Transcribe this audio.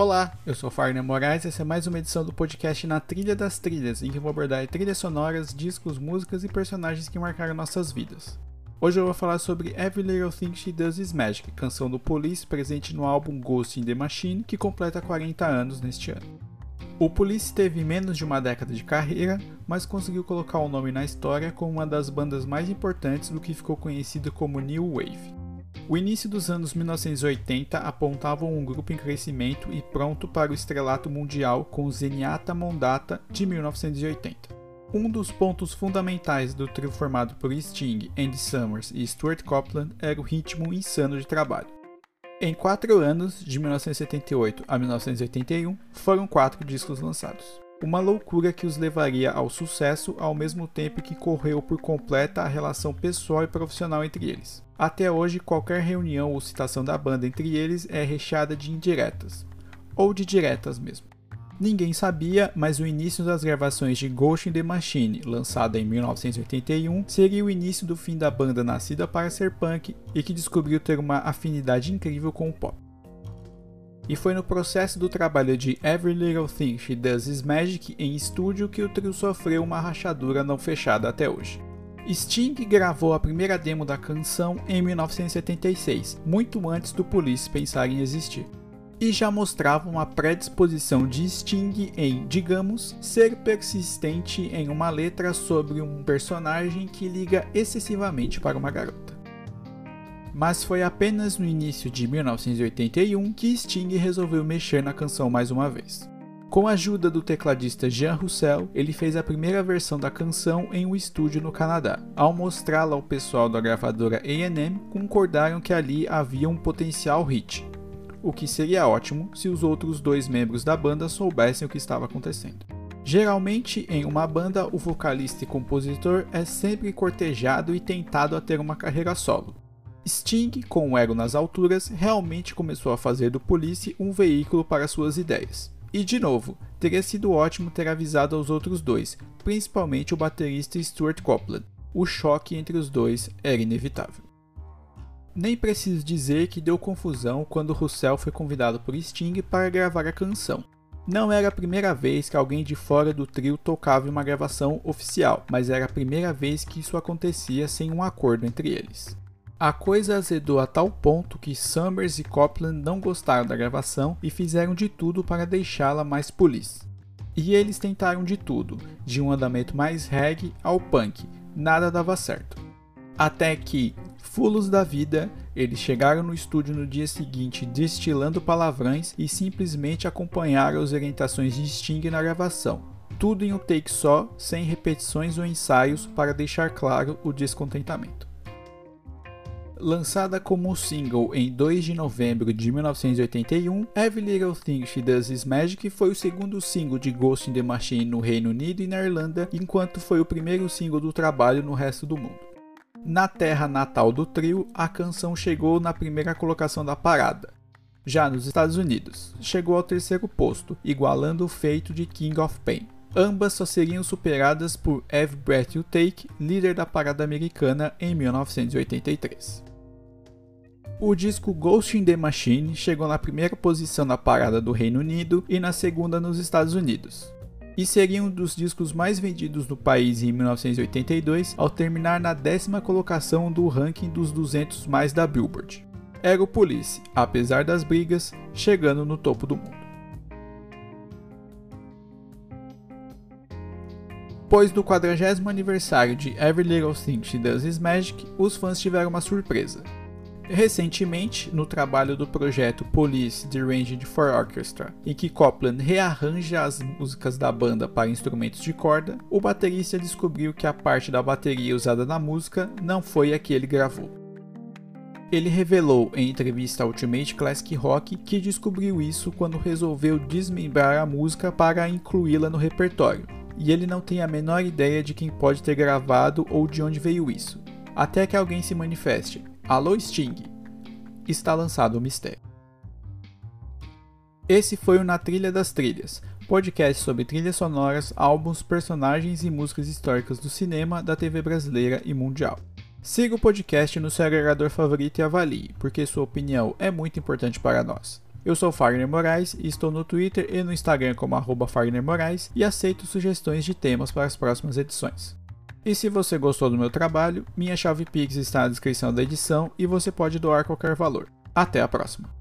Olá, eu sou Farner Moraes e essa é mais uma edição do podcast Na Trilha das Trilhas, em que vou abordar trilhas sonoras, discos, músicas e personagens que marcaram nossas vidas. Hoje eu vou falar sobre Every Little Thing She Does Is Magic, canção do Police presente no álbum Ghost in the Machine, que completa 40 anos neste ano. O Police teve menos de uma década de carreira, mas conseguiu colocar o nome na história como uma das bandas mais importantes do que ficou conhecido como New Wave. O início dos anos 1980 apontava um grupo em crescimento e pronto para o estrelato mundial com Zenyatta Mondata de 1980. Um dos pontos fundamentais do trio formado por Sting, Andy Summers e Stuart Copeland era o ritmo insano de trabalho. Em quatro anos, de 1978 a 1981, foram quatro discos lançados. Uma loucura que os levaria ao sucesso ao mesmo tempo que correu por completa a relação pessoal e profissional entre eles. Até hoje, qualquer reunião ou citação da banda entre eles é recheada de indiretas, ou de diretas mesmo. Ninguém sabia, mas o início das gravações de Ghost in the Machine, lançada em 1981, seria o início do fim da banda nascida para ser punk e que descobriu ter uma afinidade incrível com o pop. E foi no processo do trabalho de Every Little Thing She Does Is Magic em estúdio que o trio sofreu uma rachadura não fechada até hoje. Sting gravou a primeira demo da canção em 1976, muito antes do Police pensar em existir e já mostrava uma predisposição de Sting em, digamos, ser persistente em uma letra sobre um personagem que liga excessivamente para uma garota. Mas foi apenas no início de 1981 que Sting resolveu mexer na canção mais uma vez. Com a ajuda do tecladista Jean Roussel, ele fez a primeira versão da canção em um estúdio no Canadá. Ao mostrá-la ao pessoal da gravadora A&M, concordaram que ali havia um potencial hit, o que seria ótimo se os outros dois membros da banda soubessem o que estava acontecendo. Geralmente, em uma banda, o vocalista e compositor é sempre cortejado e tentado a ter uma carreira solo. Sting, com o ego nas alturas, realmente começou a fazer do Police um veículo para suas ideias. E de novo, teria sido ótimo ter avisado aos outros dois, principalmente o baterista Stuart Copeland. O choque entre os dois era inevitável. Nem preciso dizer que deu confusão quando Russell foi convidado por Sting para gravar a canção. Não era a primeira vez que alguém de fora do trio tocava em uma gravação oficial, mas era a primeira vez que isso acontecia sem um acordo entre eles. A coisa azedou a tal ponto que Summers e Copland não gostaram da gravação e fizeram de tudo para deixá-la mais police. E eles tentaram de tudo, de um andamento mais reggae ao punk, nada dava certo. Até que, fulos da vida, eles chegaram no estúdio no dia seguinte destilando palavrões e simplesmente acompanharam as orientações de Sting na gravação. Tudo em um take só, sem repetições ou ensaios para deixar claro o descontentamento. Lançada como single em 2 de novembro de 1981, Every Little Thing She Does Is Magic foi o segundo single de Ghost in the Machine no Reino Unido e na Irlanda, enquanto foi o primeiro single do trabalho no resto do mundo. Na terra natal do trio, a canção chegou na primeira colocação da parada. Já nos Estados Unidos, chegou ao terceiro posto, igualando o feito de King of Pain. Ambas só seriam superadas por Every Breath You Take, líder da parada americana em 1983. O disco Ghost in the Machine chegou na primeira posição na parada do Reino Unido e na segunda nos Estados Unidos e seria um dos discos mais vendidos no país em 1982, ao terminar na décima colocação do ranking dos 200 mais da Billboard. Era o Police, apesar das brigas, chegando no topo do mundo. Pois do 40 aniversário de Every Little Thing She Does Is Magic, os fãs tiveram uma surpresa. Recentemente, no trabalho do projeto Police Deranged for Orchestra, em que Copland rearranja as músicas da banda para instrumentos de corda, o baterista descobriu que a parte da bateria usada na música não foi a que ele gravou. Ele revelou em entrevista ao Ultimate Classic Rock que descobriu isso quando resolveu desmembrar a música para incluí-la no repertório, e ele não tem a menor ideia de quem pode ter gravado ou de onde veio isso, até que alguém se manifeste. Alô Sting! Está lançado o mistério. Esse foi o Na Trilha das Trilhas, podcast sobre trilhas sonoras, álbuns, personagens e músicas históricas do cinema, da TV brasileira e mundial. Siga o podcast no seu agregador favorito e avalie, porque sua opinião é muito importante para nós. Eu sou Fagner Moraes e estou no Twitter e no Instagram como arroba Fagner Moraes e aceito sugestões de temas para as próximas edições. E se você gostou do meu trabalho, minha chave Pix está na descrição da edição e você pode doar qualquer valor. Até a próxima!